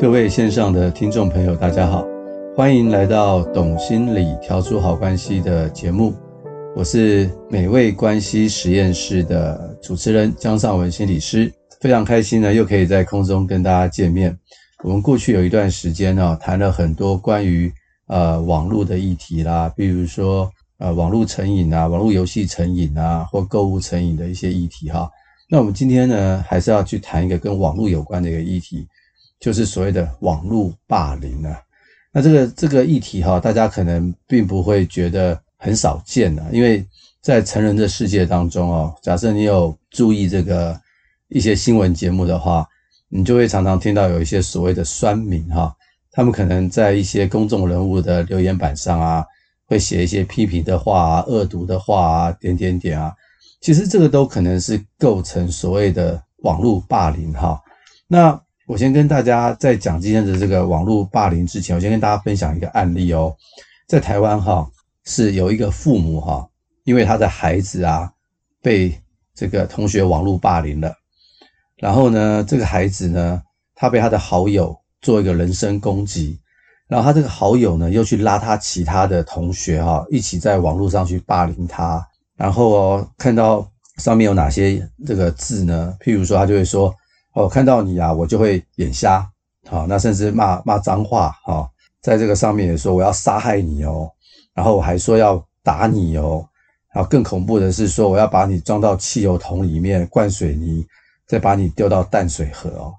各位线上的听众朋友，大家好，欢迎来到《懂心理调出好关系》的节目。我是美味关系实验室的主持人江尚文心理师，非常开心呢，又可以在空中跟大家见面。我们过去有一段时间呢，谈了很多关于呃网络的议题啦，比如说呃网络成瘾啊、网络游戏成瘾啊，或购物成瘾的一些议题哈。那我们今天呢，还是要去谈一个跟网络有关的一个议题。就是所谓的网络霸凌啊，那这个这个议题哈，大家可能并不会觉得很少见啊，因为在成人的世界当中哦，假设你有注意这个一些新闻节目的话，你就会常常听到有一些所谓的酸民哈，他们可能在一些公众人物的留言板上啊，会写一些批评的话啊、恶毒的话啊、点点点啊，其实这个都可能是构成所谓的网络霸凌哈，那。我先跟大家在讲今天的这个网络霸凌之前，我先跟大家分享一个案例哦，在台湾哈是有一个父母哈，因为他的孩子啊被这个同学网络霸凌了，然后呢，这个孩子呢，他被他的好友做一个人身攻击，然后他这个好友呢又去拉他其他的同学哈一起在网络上去霸凌他，然后哦看到上面有哪些这个字呢？譬如说他就会说。哦，看到你啊，我就会眼瞎，好，那甚至骂骂脏话，哈，在这个上面也说我要杀害你哦，然后我还说要打你哦，然后更恐怖的是说我要把你装到汽油桶里面灌水泥，再把你丢到淡水河哦。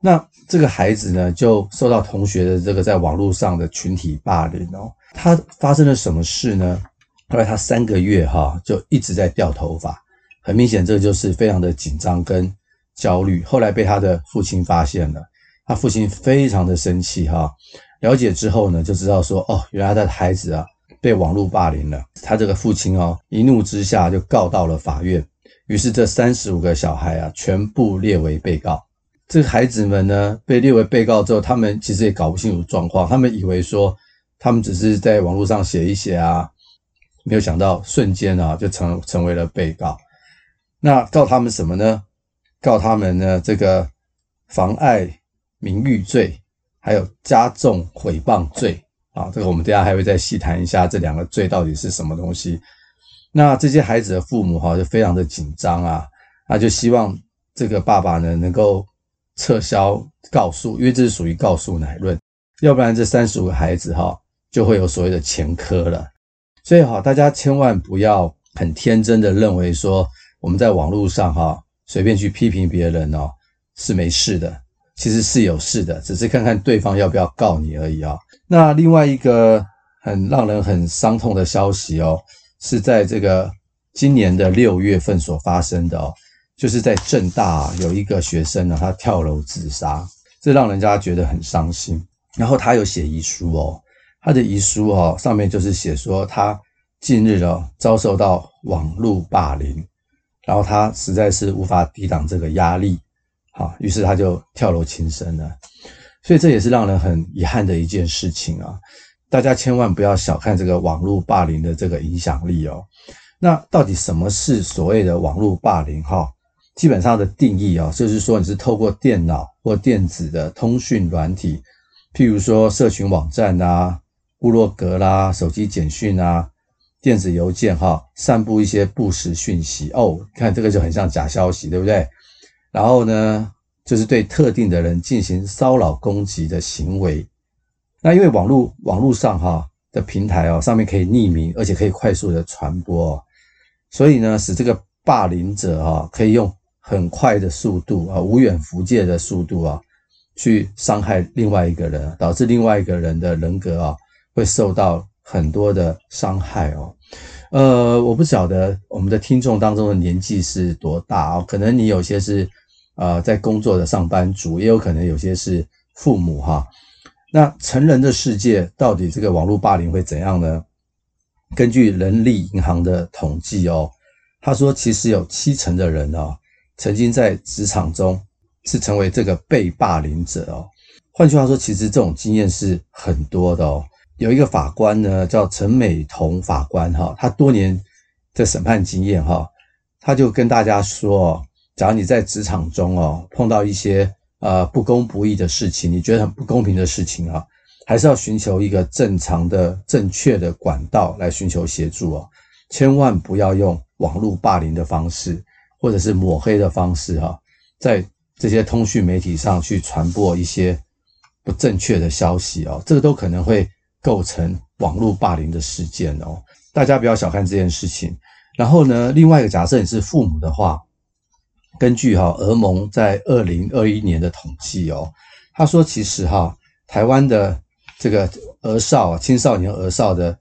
那这个孩子呢，就受到同学的这个在网络上的群体霸凌哦。他发生了什么事呢？后来他三个月哈就一直在掉头发，很明显这就是非常的紧张跟。焦虑，后来被他的父亲发现了，他父亲非常的生气哈。了解之后呢，就知道说，哦，原来他的孩子啊被网络霸凌了。他这个父亲哦，一怒之下就告到了法院。于是这三十五个小孩啊，全部列为被告。这个孩子们呢，被列为被告之后，他们其实也搞不清楚状况，他们以为说他们只是在网络上写一写啊，没有想到瞬间啊就成成为了被告。那告他们什么呢？告他们呢，这个妨碍名誉罪，还有加重诽谤罪啊，这个我们等下还会再细谈一下这两个罪到底是什么东西。那这些孩子的父母哈就非常的紧张啊，那就希望这个爸爸呢能够撤销告诉，因为这是属于告诉乃论，要不然这三十五个孩子哈就会有所谓的前科了。所以哈，大家千万不要很天真的认为说我们在网络上哈。随便去批评别人哦，是没事的，其实是有事的，只是看看对方要不要告你而已啊。那另外一个很让人很伤痛的消息哦，是在这个今年的六月份所发生的哦，就是在政大有一个学生呢，他跳楼自杀，这让人家觉得很伤心。然后他有写遗书哦，他的遗书哦上面就是写说他近日哦遭受到网络霸凌。然后他实在是无法抵挡这个压力，好，于是他就跳楼轻生了。所以这也是让人很遗憾的一件事情啊！大家千万不要小看这个网络霸凌的这个影响力哦。那到底什么是所谓的网络霸凌？哈，基本上的定义啊，就是说你是透过电脑或电子的通讯软体，譬如说社群网站啊、部落格啦、手机简讯啊。电子邮件哈，散布一些不实讯息哦，看这个就很像假消息，对不对？然后呢，就是对特定的人进行骚扰攻击的行为。那因为网络网络上哈的平台哦，上面可以匿名，而且可以快速的传播，所以呢，使这个霸凌者哈可以用很快的速度啊，无远弗届的速度啊，去伤害另外一个人，导致另外一个人的人格啊会受到。很多的伤害哦，呃，我不晓得我们的听众当中的年纪是多大哦，可能你有些是呃在工作的上班族，也有可能有些是父母哈。那成人的世界到底这个网络霸凌会怎样呢？根据人力银行的统计哦，他说其实有七成的人哦，曾经在职场中是成为这个被霸凌者哦。换句话说，其实这种经验是很多的哦。有一个法官呢，叫陈美彤法官哈，他多年的审判经验哈，他就跟大家说，假如你在职场中哦碰到一些呃不公不义的事情，你觉得很不公平的事情啊，还是要寻求一个正常的、正确的管道来寻求协助哦。千万不要用网络霸凌的方式，或者是抹黑的方式哈，在这些通讯媒体上去传播一些不正确的消息哦，这个都可能会构成网络霸凌的事件哦。大家不要小看这件事情。然后呢，另外一个假设你是父母的话，根据哈俄盟在二零二一年的统计哦，他说其实哈台湾的这个儿少青少年儿少的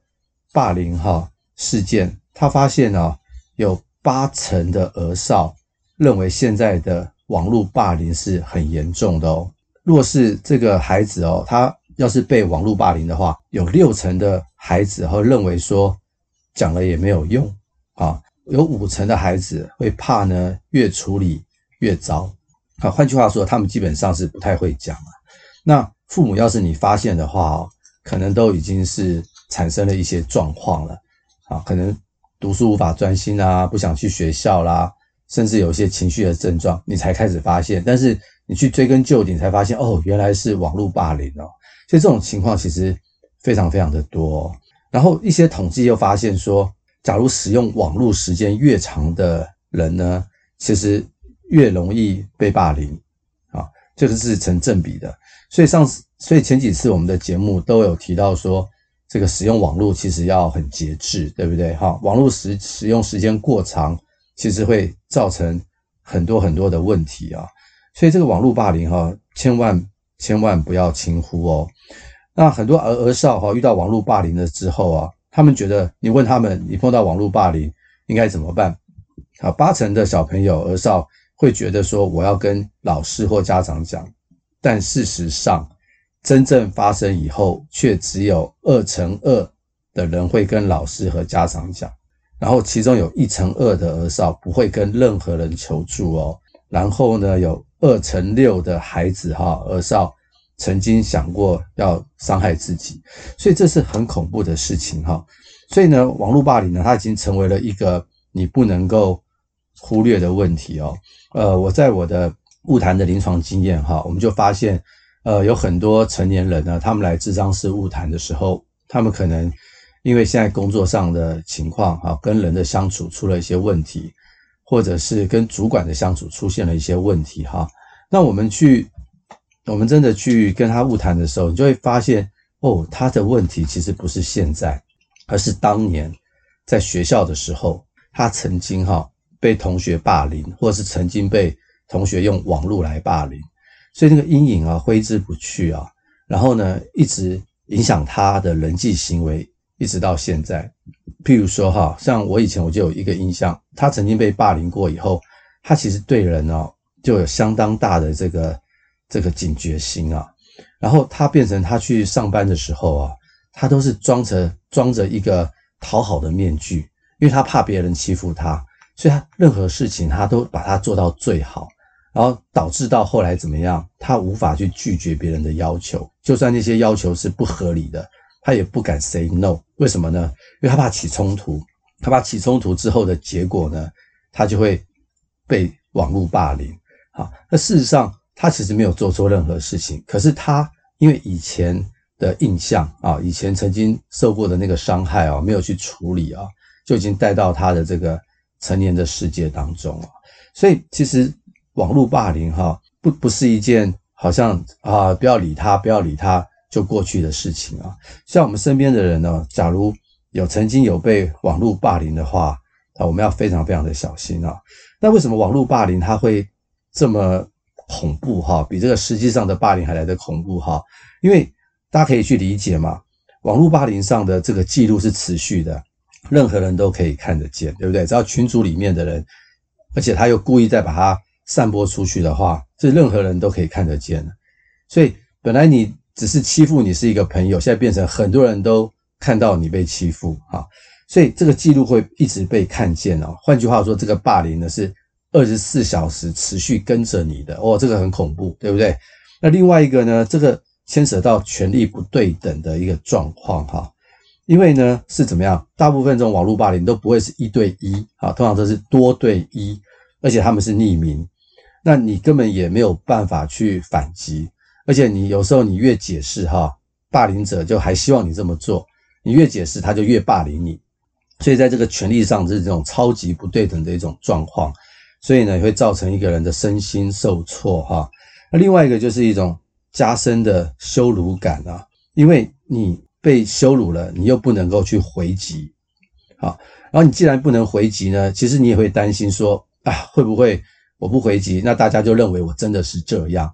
霸凌哈事件，他发现啊有八成的儿少认为现在的网络霸凌是很严重的哦。若是这个孩子哦，他要是被网络霸凌的话，有六成的孩子会认为说讲了也没有用。啊，有五成的孩子会怕呢，越处理越糟。啊，换句话说，他们基本上是不太会讲啊。那父母要是你发现的话，可能都已经是产生了一些状况了。啊，可能读书无法专心啊，不想去学校啦，甚至有些情绪的症状，你才开始发现。但是你去追根究底，才发现哦，原来是网络霸凌哦。所以这种情况其实非常非常的多。然后一些统计又发现说，假如使用网络时间越长的人呢，其实越容易被霸凌啊，这个是成正比的。所以上次，所以前几次我们的节目都有提到说，这个使用网络其实要很节制，对不对？哈，网络时使用时间过长，其实会造成很多很多的问题啊。所以这个网络霸凌哈，千万千万不要轻忽哦。那很多儿儿少哈遇到网络霸凌了之后啊。他们觉得，你问他们，你碰到网络霸凌应该怎么办？啊，八成的小朋友儿少会觉得说，我要跟老师或家长讲，但事实上，真正发生以后，却只有二成二的人会跟老师和家长讲，然后其中有一成二的儿少不会跟任何人求助哦，然后呢，有二乘六的孩子哈儿少。曾经想过要伤害自己，所以这是很恐怖的事情哈。所以呢，网络霸凌呢，它已经成为了一个你不能够忽略的问题哦。呃，我在我的晤谈的临床经验哈，我们就发现，呃，有很多成年人呢，他们来智商室晤谈的时候，他们可能因为现在工作上的情况哈，跟人的相处出了一些问题，或者是跟主管的相处出现了一些问题哈。那我们去。我们真的去跟他晤谈的时候，你就会发现，哦，他的问题其实不是现在，而是当年在学校的时候，他曾经哈被同学霸凌，或者是曾经被同学用网络来霸凌，所以那个阴影啊挥之不去啊。然后呢，一直影响他的人际行为，一直到现在。譬如说哈，像我以前我就有一个印象，他曾经被霸凌过以后，他其实对人哦就有相当大的这个。这个警觉心啊，然后他变成他去上班的时候啊，他都是装着装着一个讨好的面具，因为他怕别人欺负他，所以他任何事情他都把它做到最好，然后导致到后来怎么样，他无法去拒绝别人的要求，就算那些要求是不合理的，他也不敢 say no。为什么呢？因为他怕起冲突，他怕起冲突之后的结果呢，他就会被网络霸凌。好，那事实上。他其实没有做错任何事情，可是他因为以前的印象啊，以前曾经受过的那个伤害啊，没有去处理啊，就已经带到他的这个成年的世界当中了。所以其实网络霸凌哈，不不是一件好像啊，不要理他，不要理他就过去的事情啊。像我们身边的人呢，假如有曾经有被网络霸凌的话啊，我们要非常非常的小心啊。那为什么网络霸凌它会这么恐怖哈，比这个实际上的霸凌还来得恐怖哈，因为大家可以去理解嘛，网络霸凌上的这个记录是持续的，任何人都可以看得见，对不对？只要群组里面的人，而且他又故意再把它散播出去的话，这任何人都可以看得见。所以本来你只是欺负你是一个朋友，现在变成很多人都看到你被欺负哈，所以这个记录会一直被看见哦。换句话说，这个霸凌呢是。二十四小时持续跟着你的哦，这个很恐怖，对不对？那另外一个呢，这个牵扯到权力不对等的一个状况哈，因为呢是怎么样？大部分这种网络霸凌都不会是一对一啊，通常都是多对一，而且他们是匿名，那你根本也没有办法去反击，而且你有时候你越解释哈，霸凌者就还希望你这么做，你越解释他就越霸凌你，所以在这个权力上是这种超级不对等的一种状况，所以呢会造成一个人的身心受挫哈。那另外一个就是一种加深的羞辱感啊，因为你被羞辱了，你又不能够去回击，好，然后你既然不能回击呢，其实你也会担心说啊，会不会我不回击，那大家就认为我真的是这样，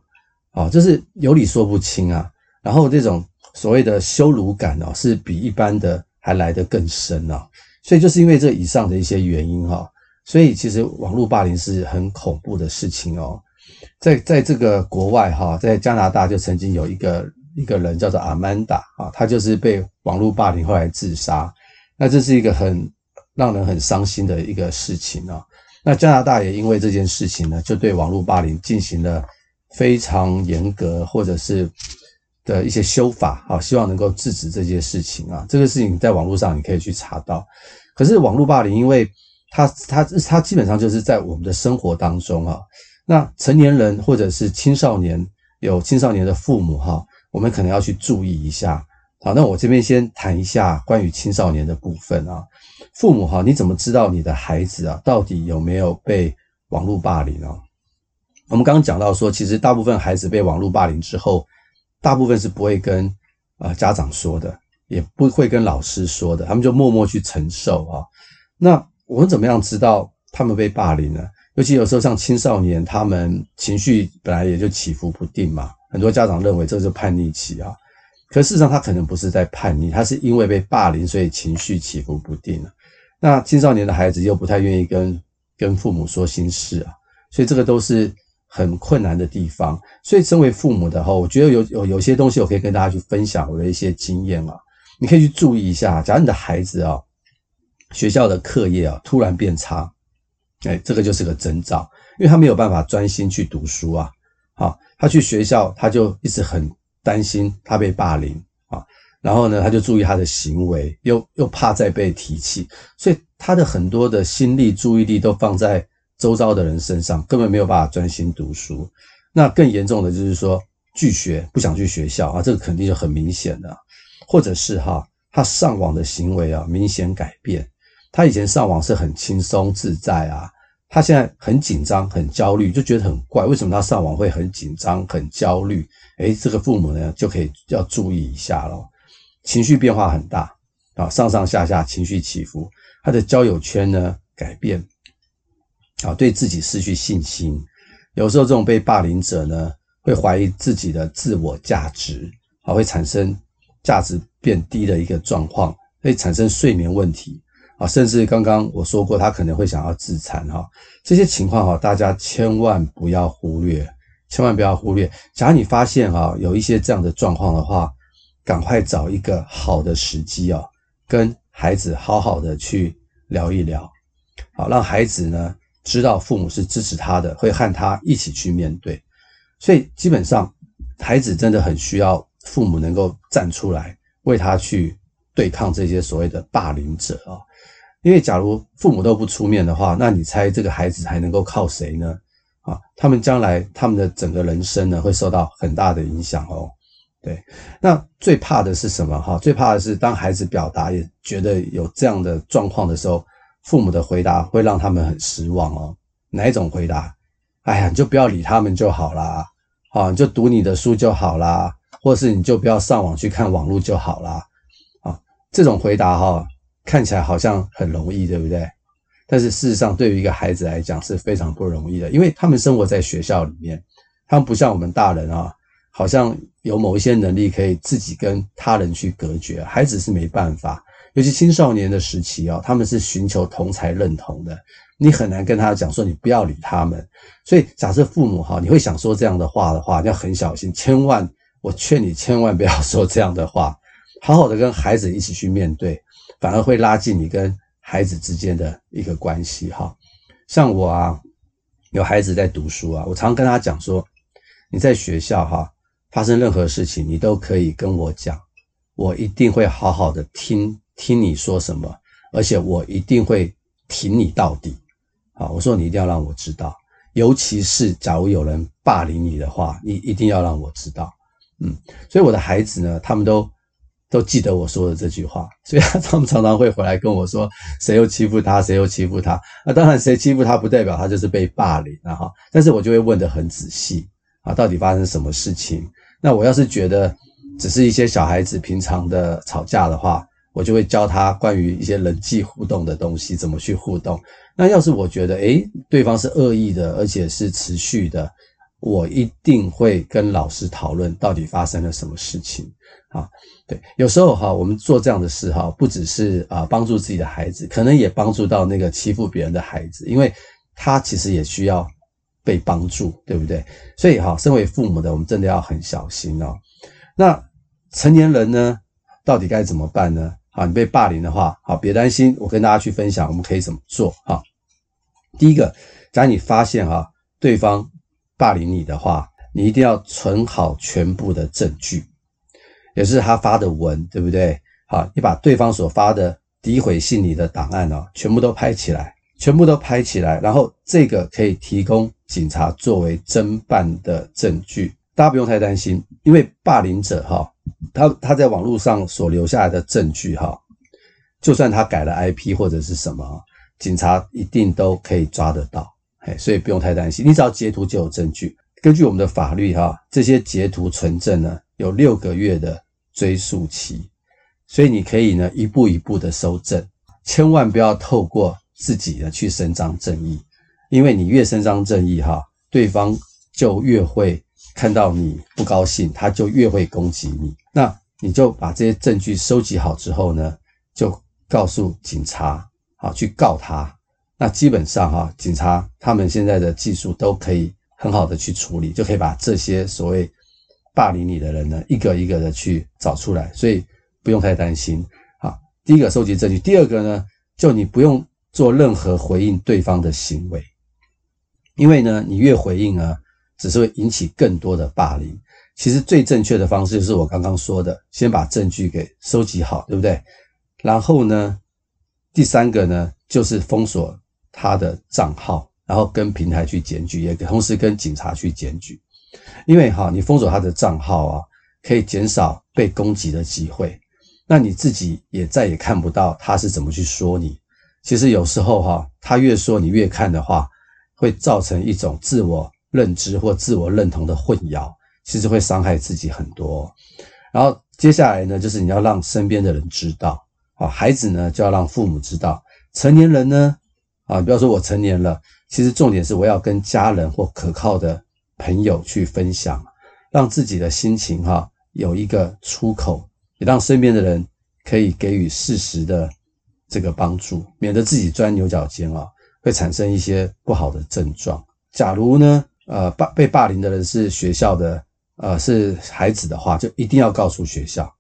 啊，这是有理说不清啊。然后这种所谓的羞辱感啊，是比一般的还来得更深啊。所以就是因为这以上的一些原因哈，所以其实网络霸凌是很恐怖的事情哦。在在这个国外哈，在加拿大就曾经有一个一个人叫做阿曼达啊，他就是被网络霸凌后来自杀。那这是一个很让人很伤心的一个事情啊。那加拿大也因为这件事情呢，就对网络霸凌进行了非常严格或者是的一些修法啊，希望能够制止这些事情啊。这个事情在网络上你可以去查到。可是网络霸凌，因为它它它基本上就是在我们的生活当中啊。那成年人或者是青少年，有青少年的父母哈，我们可能要去注意一下。好，那我这边先谈一下关于青少年的部分啊。父母哈，你怎么知道你的孩子啊到底有没有被网络霸凌啊？我们刚刚讲到说，其实大部分孩子被网络霸凌之后，大部分是不会跟啊家长说的，也不会跟老师说的，他们就默默去承受啊。那我们怎么样知道他们被霸凌呢？尤其有时候像青少年，他们情绪本来也就起伏不定嘛，很多家长认为这是叛逆期啊，可事实上他可能不是在叛逆，他是因为被霸凌，所以情绪起伏不定。那青少年的孩子又不太愿意跟跟父母说心事啊，所以这个都是很困难的地方。所以身为父母的话，我觉得有有有些东西我可以跟大家去分享我的一些经验啊，你可以去注意一下，假如你的孩子啊，学校的课业啊突然变差。哎，这个就是个征兆，因为他没有办法专心去读书啊。好，他去学校，他就一直很担心他被霸凌啊。然后呢，他就注意他的行为，又又怕再被提起，所以他的很多的心力、注意力都放在周遭的人身上，根本没有办法专心读书。那更严重的就是说拒学，不想去学校啊，这个肯定就很明显的。或者是哈，他上网的行为啊，明显改变。他以前上网是很轻松自在啊，他现在很紧张、很焦虑，就觉得很怪。为什么他上网会很紧张、很焦虑？诶，这个父母呢就可以要注意一下咯。情绪变化很大啊，上上下下情绪起伏，他的交友圈呢改变啊，对自己失去信心。有时候这种被霸凌者呢会怀疑自己的自我价值啊，会产生价值变低的一个状况，会产生睡眠问题。啊，甚至刚刚我说过，他可能会想要自残哈，这些情况哈，大家千万不要忽略，千万不要忽略。假如你发现哈有一些这样的状况的话，赶快找一个好的时机啊，跟孩子好好的去聊一聊，好，让孩子呢知道父母是支持他的，会和他一起去面对。所以基本上，孩子真的很需要父母能够站出来为他去对抗这些所谓的霸凌者啊。因为假如父母都不出面的话，那你猜这个孩子还能够靠谁呢？啊，他们将来他们的整个人生呢会受到很大的影响哦。对，那最怕的是什么？哈，最怕的是当孩子表达也觉得有这样的状况的时候，父母的回答会让他们很失望哦。哪一种回答？哎呀，你就不要理他们就好啦，啊，你就读你的书就好啦，或是你就不要上网去看网络就好啦。啊，这种回答哈。看起来好像很容易，对不对？但是事实上，对于一个孩子来讲是非常不容易的，因为他们生活在学校里面，他们不像我们大人啊，好像有某一些能力可以自己跟他人去隔绝。孩子是没办法，尤其青少年的时期啊，他们是寻求同才认同的，你很难跟他讲说你不要理他们。所以，假设父母哈，你会想说这样的话的话，要很小心，千万，我劝你千万不要说这样的话，好好的跟孩子一起去面对。反而会拉近你跟孩子之间的一个关系哈。像我啊，有孩子在读书啊，我常跟他讲说，你在学校哈发生任何事情，你都可以跟我讲，我一定会好好的听听你说什么，而且我一定会挺你到底。啊，我说你一定要让我知道，尤其是假如有人霸凌你的话，你一定要让我知道。嗯，所以我的孩子呢，他们都都记得我说的这句话，所以他们常常会回来跟我说，谁又欺负他，谁又欺负他。那当然，谁欺负他不代表他就是被霸凌了哈。但是我就会问得很仔细啊，到底发生什么事情？那我要是觉得只是一些小孩子平常的吵架的话，我就会教他关于一些人际互动的东西，怎么去互动。那要是我觉得，诶，对方是恶意的，而且是持续的。我一定会跟老师讨论到底发生了什么事情啊？对，有时候哈，我们做这样的事哈，不只是啊帮助自己的孩子，可能也帮助到那个欺负别人的孩子，因为他其实也需要被帮助，对不对？所以哈，身为父母的我们真的要很小心哦。那成年人呢，到底该怎么办呢？好，你被霸凌的话，好，别担心，我跟大家去分享我们可以怎么做哈。第一个，当你发现哈对方。霸凌你的话，你一定要存好全部的证据，也是他发的文，对不对？好，你把对方所发的诋毁信里的档案哦，全部都拍起来，全部都拍起来，然后这个可以提供警察作为侦办的证据。大家不用太担心，因为霸凌者哈，他他在网络上所留下来的证据哈，就算他改了 IP 或者是什么，警察一定都可以抓得到。哎，所以不用太担心，你只要截图就有证据。根据我们的法律，哈，这些截图存证呢，有六个月的追诉期，所以你可以呢一步一步的收证，千万不要透过自己的去伸张正义，因为你越伸张正义，哈，对方就越会看到你不高兴，他就越会攻击你。那你就把这些证据收集好之后呢，就告诉警察，好，去告他。那基本上哈，警察他们现在的技术都可以很好的去处理，就可以把这些所谓霸凌你的人呢，一个一个的去找出来，所以不用太担心。好，第一个收集证据，第二个呢，就你不用做任何回应对方的行为，因为呢，你越回应呢，只是会引起更多的霸凌。其实最正确的方式就是我刚刚说的，先把证据给收集好，对不对？然后呢，第三个呢，就是封锁。他的账号，然后跟平台去检举，也同时跟警察去检举，因为哈，你封锁他的账号啊，可以减少被攻击的机会，那你自己也再也看不到他是怎么去说你。其实有时候哈，他越说你越看的话，会造成一种自我认知或自我认同的混淆，其实会伤害自己很多。然后接下来呢，就是你要让身边的人知道，啊，孩子呢就要让父母知道，成年人呢。啊，不要说我成年了，其实重点是我要跟家人或可靠的朋友去分享，让自己的心情哈有一个出口，也让身边的人可以给予适时的这个帮助，免得自己钻牛角尖啊，会产生一些不好的症状。假如呢，呃，霸被霸凌的人是学校的，呃，是孩子的话，就一定要告诉学校，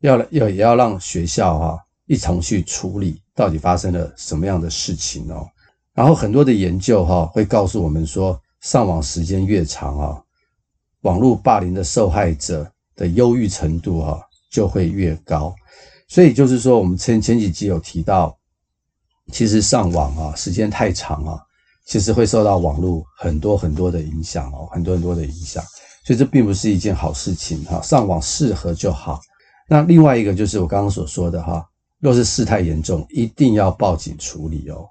要要也要让学校哈一同去处理。到底发生了什么样的事情哦？然后很多的研究哈会告诉我们说，上网时间越长啊，网络霸凌的受害者的忧郁程度哈就会越高。所以就是说，我们前前几集有提到，其实上网啊时间太长啊，其实会受到网络很多很多的影响哦，很多很多的影响。所以这并不是一件好事情哈。上网适合就好。那另外一个就是我刚刚所说的哈。若是事态严重，一定要报警处理哦。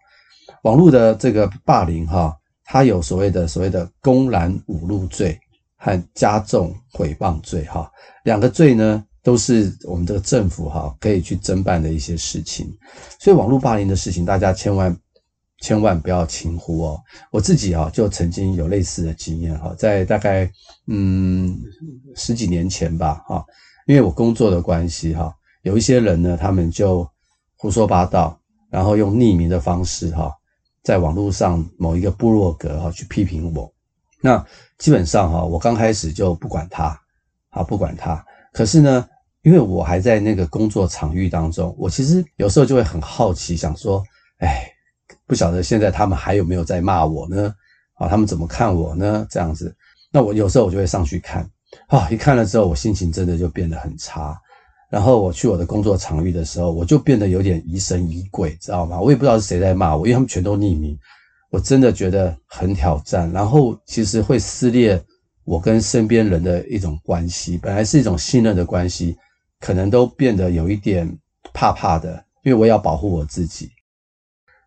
网络的这个霸凌哈，它有所谓的所谓的公然侮辱罪和加重诽谤罪哈，两个罪呢都是我们这个政府哈可以去侦办的一些事情。所以网络霸凌的事情，大家千万千万不要轻忽哦。我自己啊就曾经有类似的经验哈，在大概嗯十几年前吧哈，因为我工作的关系哈。有一些人呢，他们就胡说八道，然后用匿名的方式哈，在网络上某一个部落格哈去批评我。那基本上哈，我刚开始就不管他，啊不管他。可是呢，因为我还在那个工作场域当中，我其实有时候就会很好奇，想说，哎，不晓得现在他们还有没有在骂我呢？啊，他们怎么看我呢？这样子，那我有时候我就会上去看，啊，一看了之后，我心情真的就变得很差。然后我去我的工作场域的时候，我就变得有点疑神疑鬼，知道吗？我也不知道是谁在骂我，因为他们全都匿名，我真的觉得很挑战，然后其实会撕裂我跟身边人的一种关系，本来是一种信任的关系，可能都变得有一点怕怕的，因为我要保护我自己。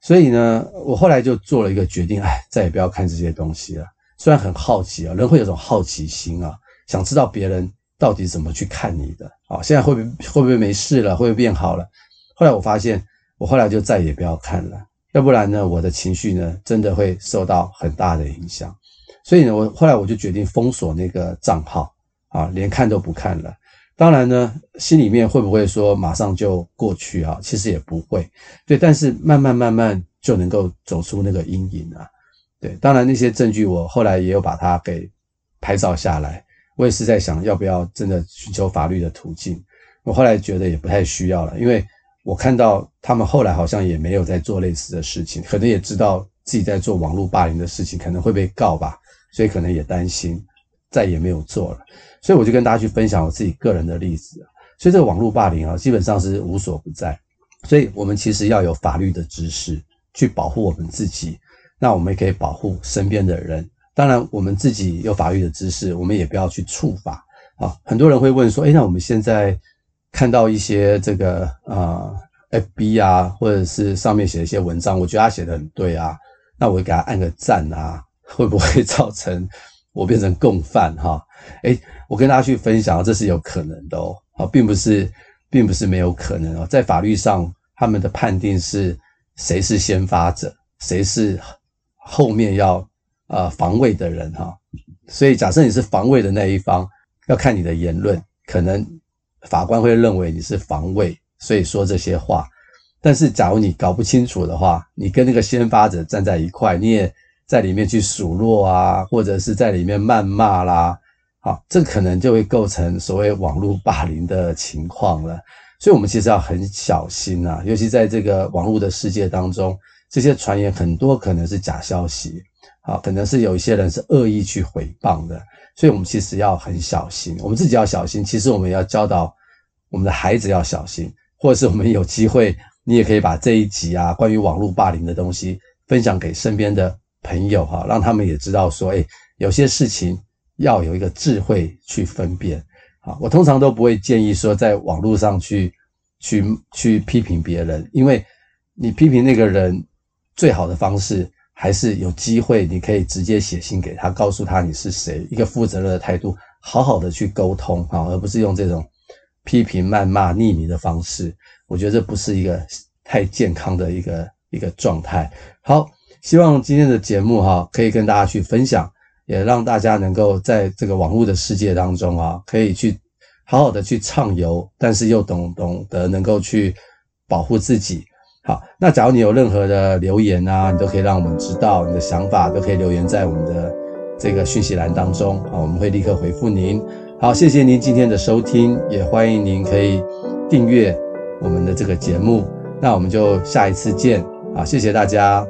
所以呢，我后来就做了一个决定，哎，再也不要看这些东西了。虽然很好奇啊，人会有种好奇心啊，想知道别人到底怎么去看你的啊。现在会不会会不会没事了？会不会变好了？后来我发现，我后来就再也不要看了，要不然呢，我的情绪呢，真的会受到很大的影响。所以呢，我后来我就决定封锁那个账号啊，连看都不看了。当然呢，心里面会不会说马上就过去啊？其实也不会，对，但是慢慢慢慢就能够走出那个阴影啊。对，当然那些证据我后来也有把它给拍照下来。我也是在想要不要真的寻求法律的途径。我后来觉得也不太需要了，因为我看到他们后来好像也没有在做类似的事情，可能也知道自己在做网络霸凌的事情，可能会被告吧，所以可能也担心，再也没有做了。所以我就跟大家去分享我自己个人的例子，所以这个网络霸凌啊，基本上是无所不在。所以我们其实要有法律的知识去保护我们自己，那我们也可以保护身边的人。当然，我们自己有法律的知识，我们也不要去触法啊。很多人会问说，诶，那我们现在看到一些这个啊，FB 啊，或者是上面写一些文章，我觉得他写的很对啊，那我给他按个赞啊，会不会 造成我变成共犯哈？诶我跟大家去分享，这是有可能的哦，啊，并不是，并不是没有可能哦，在法律上，他们的判定是谁是先发者，谁是后面要呃防卫的人哈，所以假设你是防卫的那一方，要看你的言论，可能法官会认为你是防卫，所以说这些话，但是假如你搞不清楚的话，你跟那个先发者站在一块，你也在里面去数落啊，或者是在里面谩骂啦。好，这可能就会构成所谓网络霸凌的情况了，所以我们其实要很小心啊，尤其在这个网络的世界当中，这些传言很多可能是假消息，好，可能是有一些人是恶意去诽谤的，所以我们其实要很小心，我们自己要小心，其实我们要教导我们的孩子要小心，或者是我们有机会，你也可以把这一集啊关于网络霸凌的东西分享给身边的朋友哈，让他们也知道说，诶，有些事情。要有一个智慧去分辨，啊，我通常都不会建议说在网络上去去去批评别人，因为你批评那个人最好的方式还是有机会，你可以直接写信给他，告诉他你是谁，一个负责任的态度，好好的去沟通啊，而不是用这种批评、谩骂、匿名的方式。我觉得这不是一个太健康的一个一个状态。好，希望今天的节目哈，可以跟大家去分享。也让大家能够在这个网络的世界当中啊，可以去好好的去畅游，但是又懂懂得能够去保护自己。好，那假如你有任何的留言啊，你都可以让我们知道你的想法，都可以留言在我们的这个讯息栏当中啊，我们会立刻回复您。好，谢谢您今天的收听，也欢迎您可以订阅我们的这个节目。那我们就下一次见啊，谢谢大家。